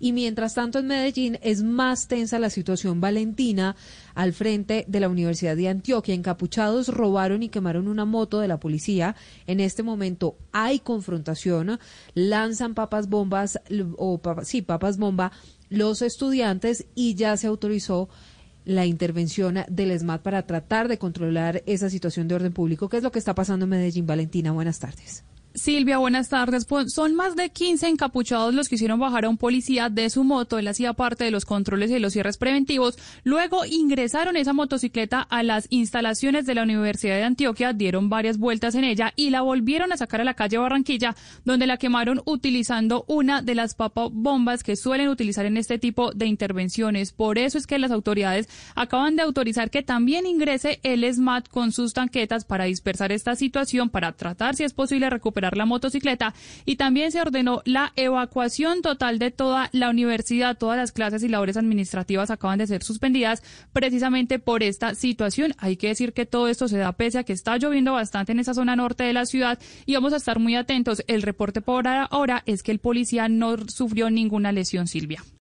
Y mientras tanto en Medellín es más tensa la situación valentina al frente de la Universidad de Antioquia. Encapuchados robaron y quemaron una moto de la policía. En este momento hay confrontación, lanzan papas bombas o sí, papas bomba los estudiantes y ya se autorizó la intervención del SMAT para tratar de controlar esa situación de orden público. ¿Qué es lo que está pasando en Medellín? Valentina, buenas tardes. Silvia, buenas tardes. Pues son más de 15 encapuchados los que hicieron bajar a un policía de su moto. Él hacía parte de los controles y los cierres preventivos. Luego ingresaron esa motocicleta a las instalaciones de la Universidad de Antioquia, dieron varias vueltas en ella y la volvieron a sacar a la calle Barranquilla, donde la quemaron utilizando una de las bombas que suelen utilizar en este tipo de intervenciones. Por eso es que las autoridades acaban de autorizar que también ingrese el SMAT con sus tanquetas para dispersar esta situación, para tratar si es posible recuperar la motocicleta y también se ordenó la evacuación total de toda la universidad. Todas las clases y labores administrativas acaban de ser suspendidas precisamente por esta situación. Hay que decir que todo esto se da pese a que está lloviendo bastante en esa zona norte de la ciudad y vamos a estar muy atentos. El reporte por ahora es que el policía no sufrió ninguna lesión, Silvia.